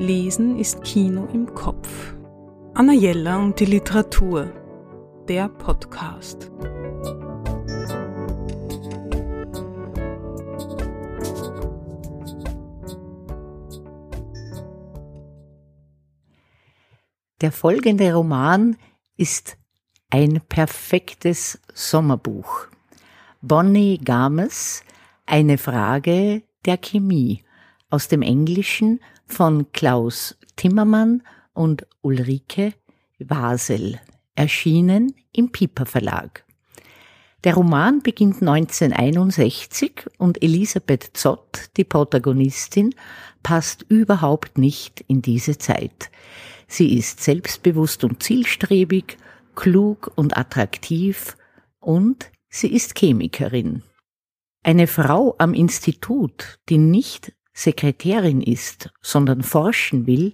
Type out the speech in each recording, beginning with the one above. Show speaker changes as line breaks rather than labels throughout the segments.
Lesen ist Kino im Kopf. Anna Jella und die Literatur. Der Podcast.
Der folgende Roman ist ein perfektes Sommerbuch. Bonnie Games, eine Frage der Chemie aus dem Englischen von Klaus Timmermann und Ulrike Wasel, erschienen im Piper Verlag. Der Roman beginnt 1961 und Elisabeth Zott, die Protagonistin, passt überhaupt nicht in diese Zeit. Sie ist selbstbewusst und zielstrebig, klug und attraktiv und sie ist Chemikerin. Eine Frau am Institut, die nicht Sekretärin ist, sondern forschen will,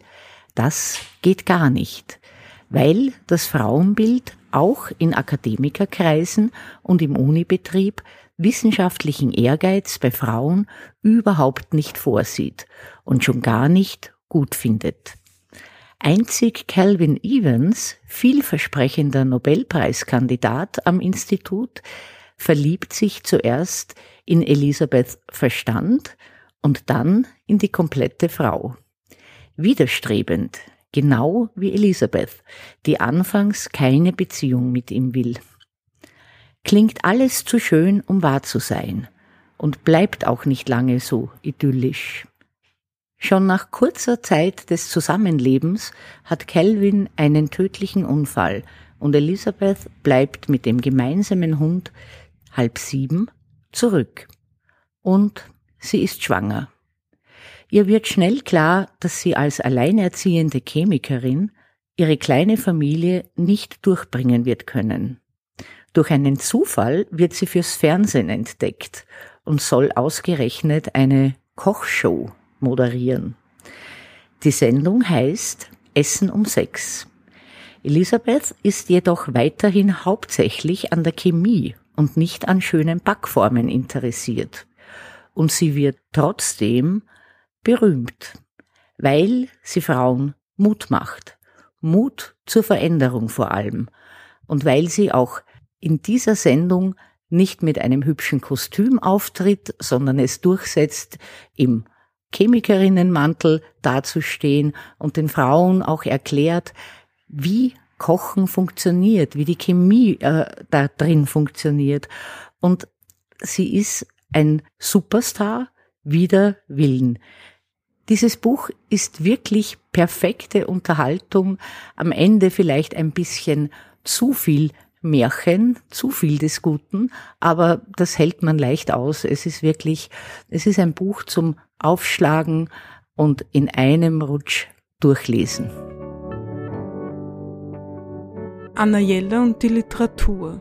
das geht gar nicht, weil das Frauenbild auch in Akademikerkreisen und im Unibetrieb wissenschaftlichen Ehrgeiz bei Frauen überhaupt nicht vorsieht und schon gar nicht gut findet. Einzig Calvin Evans, vielversprechender Nobelpreiskandidat am Institut, verliebt sich zuerst in Elisabeth Verstand und dann in die komplette Frau. Widerstrebend, genau wie Elisabeth, die anfangs keine Beziehung mit ihm will. Klingt alles zu schön, um wahr zu sein und bleibt auch nicht lange so idyllisch. Schon nach kurzer Zeit des Zusammenlebens hat Calvin einen tödlichen Unfall und Elisabeth bleibt mit dem gemeinsamen Hund halb sieben zurück. Und sie ist schwanger. Ihr wird schnell klar, dass sie als alleinerziehende Chemikerin ihre kleine Familie nicht durchbringen wird können. Durch einen Zufall wird sie fürs Fernsehen entdeckt und soll ausgerechnet eine Kochshow moderieren. Die Sendung heißt Essen um sechs. Elisabeth ist jedoch weiterhin hauptsächlich an der Chemie und nicht an schönen Backformen interessiert und sie wird trotzdem berühmt, weil sie Frauen Mut macht. Mut zur Veränderung vor allem. Und weil sie auch in dieser Sendung nicht mit einem hübschen Kostüm auftritt, sondern es durchsetzt, im Chemikerinnenmantel dazustehen und den Frauen auch erklärt, wie Kochen funktioniert, wie die Chemie äh, da drin funktioniert. Und sie ist ein Superstar wider Willen. Dieses Buch ist wirklich perfekte Unterhaltung, am Ende vielleicht ein bisschen zu viel Märchen, zu viel des Guten, aber das hält man leicht aus. Es ist wirklich, es ist ein Buch zum Aufschlagen und in einem Rutsch durchlesen.
Anna Jelle und die Literatur